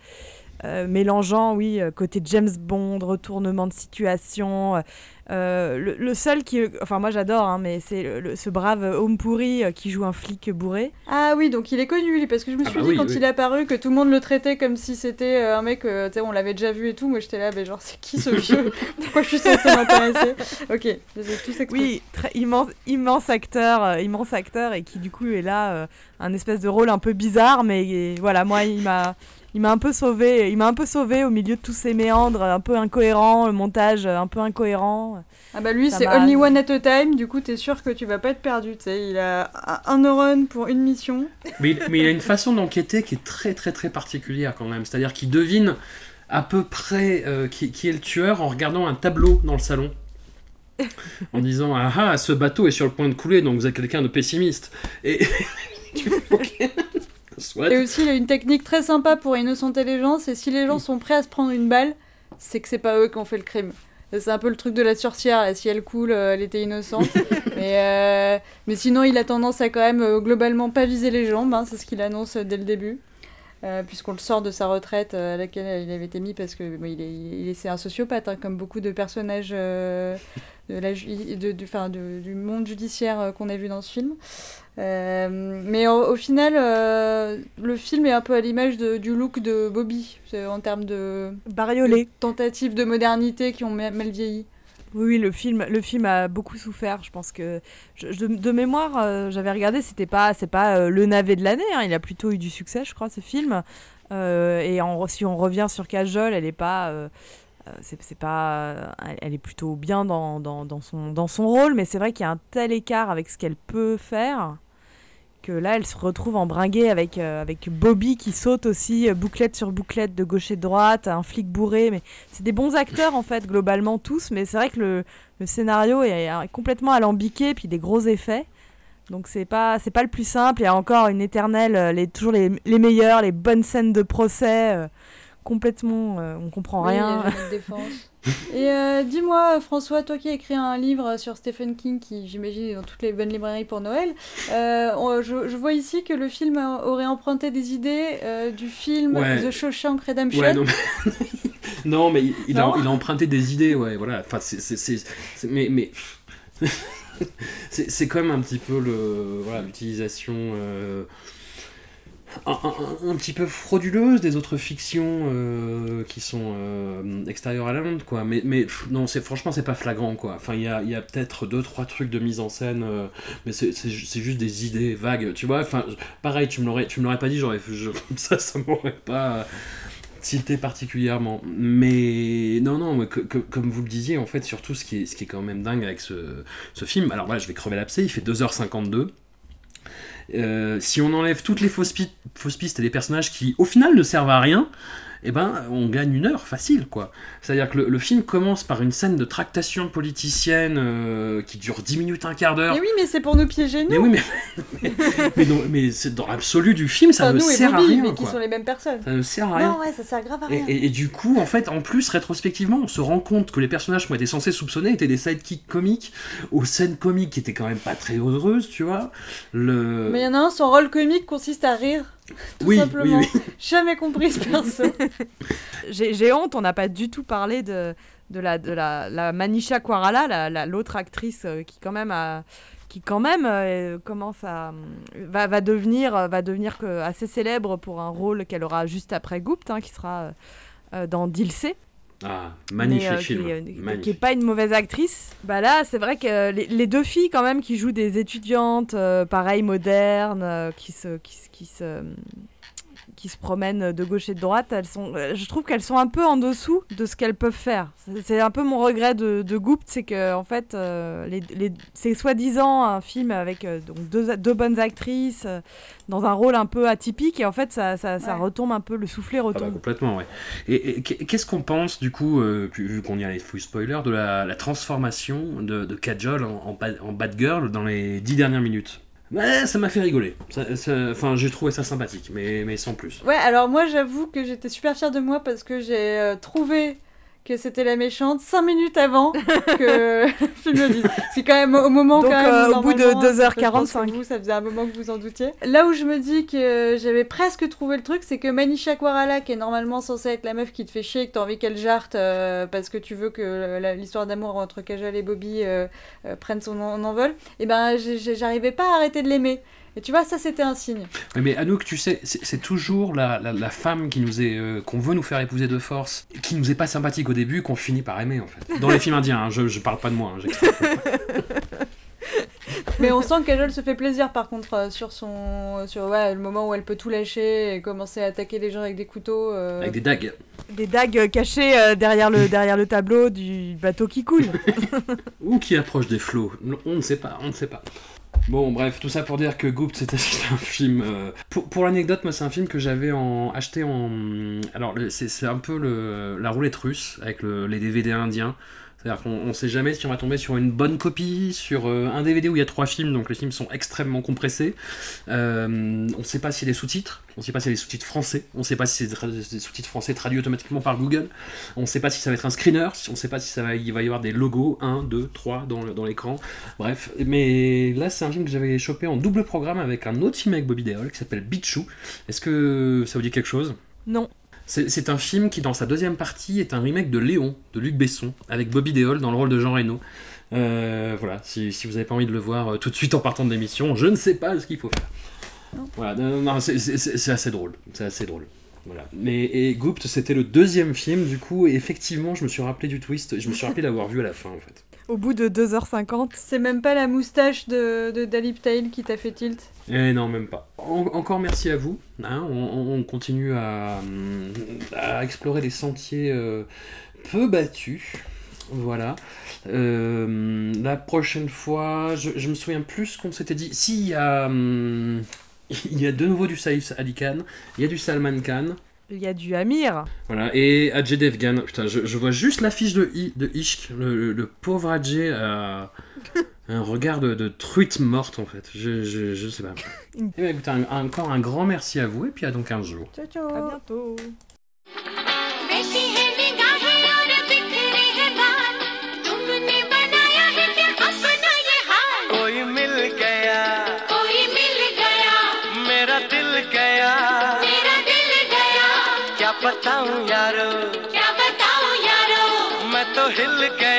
euh, mélangeant, oui, euh, côté James Bond, retournement de situation. euh, le, le seul qui, enfin moi j'adore, hein, mais c'est le- le- ce brave homme pourri euh, qui joue un flic bourré. Ah oui, donc il est connu lui, parce que je me Ah suis bah dit oui, quand oui. il est apparu que tout le monde le traitait comme si c'était euh, un mec, euh, tu sais, on l'avait déjà vu et tout. Moi j'étais là, mais genre c'est qui ce [LAUGHS] vieux? Pourquoi je suis censée m'intéresser? Ok, je les ai tous exposés. Oui, très, immense, immense acteur, euh, immense acteur, et qui du coup est là, euh, un espèce de rôle un peu bizarre, mais et voilà, moi il m'a, il m'a un peu sauvé, il m'a un peu sauvé au milieu de tous ces méandres, un peu incohérents, le montage un peu incohérent. Ah bah lui c'est only one at a time, du coup t'es sûr que tu vas pas être perdu, tu sais. Il a un- neurone pour une mission. Mais, il- mais il a une façon d'enquêter qui est très très très particulière quand même. C'est-à-dire qu'il devine à peu près euh, qui, qui est le tueur en regardant un tableau dans le salon. en disant ah ah ce bateau est sur le point de couler donc vous êtes quelqu'un de pessimiste et [LAUGHS] tu fais, ok soit Et aussi il a une technique très sympa pour innocenter les gens, c'est si les gens sont prêts à se prendre une balle, c'est que c'est pas eux qui ont fait le crime. C'est un peu le truc de la sorcière, là. si elle coule, euh, elle était innocente. [LAUGHS] mais, euh, mais sinon, il a tendance à quand même euh, globalement pas viser les jambes, hein, c'est ce qu'il annonce dès le début. Euh, Puisqu'on le sort de sa retraite à laquelle il avait été mis parce que bon, il est, il est- c'est un sociopathe, hein, comme beaucoup de personnages euh, de la de- du, de- du monde judiciaire euh, qu'on a vu dans ce film. Euh, mais au, au final, euh, le film est un peu à l'image du look de Bobby, en termes de, Bariolé. de tentatives de modernité qui ont ma- mal vieilli. Oui, le film, le film a beaucoup souffert. Je pense que je- je- de, mémoire, euh, j'avais regardé, c'était pas, c'est pas euh, le navet de l'année. hein, il a plutôt eu du succès, je crois, ce film. Euh, et en- si on revient sur Cajol, elle est pas, c'est c'est pas, elle, est plutôt bien dans, dans, dans son dans son rôle, mais c'est vrai qu'il y a un tel écart avec ce qu'elle peut faire que là, elle se retrouve embringuée avec, euh, avec Bobby qui saute aussi euh, bouclette sur bouclette de gauche et de droite, un flic bourré. Mais c'est des bons acteurs en fait, globalement tous. Mais c'est vrai que le, le scénario est euh, complètement alambiqué, puis des gros effets. Donc c'est pas c'est pas le plus simple. Il y a encore une éternelle, euh, les, toujours les, les meilleures, les bonnes scènes de procès. euh, complètement, euh, on comprend Oui, il y a rien. [LAUGHS] Et euh, dis-moi, François, toi qui as écrit un livre sur Stephen King, qui j'imagine est dans toutes les bonnes librairies pour Noël, euh, on- je, je vois ici que le film a- aurait emprunté des idées euh, du film Ouais. The Shawshank Redemption. Ouais, non, mais, [LAUGHS] non, mais il, il a, Non. il a emprunté des idées, ouais, voilà. Enfin, c'est, c'est, c'est- c'est- mais, mais [LAUGHS] c'est, c'est quand même un petit peu le, voilà, l'utilisation euh, un, petit peu frauduleuse des autres fictions euh, qui sont euh, extérieures à la quoi. Mais, mais non, c'est franchement, c'est pas flagrant, quoi. Enfin, il y a, y a peut-être deux, trois trucs de mise en scène, euh, mais c'est, c'est, ju- c'est juste des idées vagues, tu vois. Enfin, pareil, tu me l'aurais, pas dit, j'aurais, [LAUGHS] ça, ça m'aurait pas tilté particulièrement. Mais non, non, mais que- comme vous le disiez, en fait, surtout ce qui est, ce qui est quand même dingue avec ce, ce film, alors voilà, je vais crever l'abcès, il fait 2h52. Euh, si on enlève toutes les fausses, pi- fausses pistes et les personnages qui, au final, ne servent à rien, eh ben, on gagne une heure facile, quoi. C'est-à-dire que le, le film commence par une scène de tractation politicienne euh, qui dure 10 minutes, un quart d'heure. Mais oui, mais c'est pour nous piéger, nous. Mais oui, mais, [LAUGHS] mais, mais dans, mais c'est dans l'absolu du film, ça Enfin, ne nous et sert à Bobby, rien, mais qui sont les mêmes personnes. Ça ne sert à rien. Non, ouais, ça sert grave à Et, rien. et- et du coup, en fait, en plus, rétrospectivement, on se rend compte que les personnages qu'on était censés soupçonner étaient des sidekicks comiques, aux scènes comiques qui étaient quand même pas très heureuses, tu vois. Le... Mais il y en a un, son rôle comique consiste à rire. Tout oui, simplement. oui, oui. Jamais compris ce perso. [LAUGHS] J'ai j'ai honte, on n'a pas du tout parlé de, de, la, de la, la Manisha Koirala, la- la- l'autre actrice euh, qui quand même a qui quand même euh, commence à va, va devenir va devenir que- assez célèbre pour un rôle qu'elle aura juste après Goupt hein, qui sera euh, euh, dans Dilsey Ah, magnifique mais, euh, film. qui, magnifique. est pas une mauvaise actrice. Bah là, c'est vrai que les, les deux filles quand même qui jouent des étudiantes, euh, pareil modernes, euh, qui se, qui, se- qui se, qui se promènent de gauche et de droite, elles sont, euh, je trouve qu'elles sont un peu en dessous de ce qu'elles peuvent faire. C'est- un peu mon regret de, de Goop, c'est que en fait, euh, les, les- c'est soi-disant un film avec euh, donc deux, deux bonnes actrices euh, dans un rôle un peu atypique, et en fait, ça, ça, retombe un peu, le soufflet Ah bah, retombe. complètement, ouais. Et, et qu'est- qu'est-ce qu'on pense, du coup, euh, vu qu'on y a les full spoilers, de la, la transformation de, de Kajol en, en, bad, en bad girl dans les dix dernières minutes? Ouais, ça m'a fait rigoler. Enfin, j'ai trouvé ça sympathique, mais, mais sans plus. Ouais, alors moi j'avoue que j'étais super fière de moi parce que j'ai euh, trouvé que c'était la méchante 5 minutes avant que [LAUGHS] le film le dise. C'est quand même au moment Donc, quand même, euh, au bout de normalement, 2h45. je pense que Vous, ça faisait un moment que vous en doutiez. Là où je me dis que j'avais presque trouvé le truc, c'est que Manisha Koirala, qui est normalement censée être la meuf qui te fait chier et que t'as envie qu'elle jarte euh, parce que tu veux que la- l'histoire d'amour entre Kajol et Bobby euh, euh, prenne son en- envol, et ben j'ai- j'ai- j'arrivais pas à arrêter de l'aimer. Et tu vois, ça c'était un signe. Mais Anouk, tu sais, c'est toujours la, la, la femme qui nous est, euh, qu'on veut nous faire épouser de force, qui nous est pas sympathique au début, qu'on finit par aimer en fait. Dans les films indiens, hein, je, je parle pas de moi, hein. [LAUGHS] Mais on sent que Kajol se fait plaisir par contre euh, sur son sur ouais, le moment où elle peut tout lâcher et commencer à attaquer les gens avec des couteaux. euh. avec des dagues. Des dagues cachées euh, derrière, le, [LAUGHS] derrière le tableau du bateau qui coule. Ou qui approche des flots. On ne sait pas, on ne sait pas. Bon, bref, tout ça pour dire que Goop, c'était [LAUGHS] un film. euh, Pour, pour l'anecdote, moi, c'est un film que j'avais en... acheté en. Alors, c'est un peu le... la roulette russe avec le- les DVD indiens. C'est-à-dire qu'on on sait jamais si on va tomber sur une bonne copie, sur euh, un DVD où il y a trois films, donc les films sont extrêmement compressés. Euh, on ne sait pas s'il y a des sous-titres, on ne sait pas s'il y a des sous-titres français, on ne sait pas si c'est des, sous-titres français traduits automatiquement par Google, on ne sait pas si ça va être un screener, on ne sait pas si ça va, y avoir des logos 1, 2, 3 dans le- dans l'écran. Bref, mais là c'est un film que j'avais chopé en double programme avec un autre film avec Bobby Deol qui s'appelle Bichou. Est-ce que ça vous dit quelque chose? Non. C'est un film qui, dans sa deuxième partie, est un remake de Léon, de Luc Besson, avec Bobby Deol dans le rôle de Jean Reno. Euh, voilà, si, si vous n'avez pas envie de le voir euh, tout de suite en partant de l'émission, je ne sais pas ce qu'il faut faire. Voilà, non, non, c'est- assez drôle, c'est assez drôle. Voilà. Mais et c'était le deuxième film, du coup, et effectivement, je me suis rappelé du twist, je me suis rappelé l'avoir vu à la fin, en fait. Au bout de 2h50. C'est même pas la moustache de, de Dalip Tail qui t'a fait tilt. Eh non, même pas. En- encore merci à vous. hein, on, on- on continue à, à explorer des sentiers euh, peu battus. Voilà. Euh, la prochaine fois, je, je me souviens plus ce qu'on s'était dit. Si, il y a, hum, [LAUGHS] il y a de nouveau du Saïf Ali Khan, il y a du Salman Khan. Il y a du Amir. Voilà, et Ajay Devgan, putain, je, je vois juste l'affiche de, I- de Ishq, le, le- le pauvre Ajay a un regard de, de truite morte en fait, je, je, je sais pas. [LAUGHS] Eh ben, écoutez, un- encore un grand merci à vous, et puis à dans 15 jours. Ciao ciao À bientôt. हिल गया मैं तो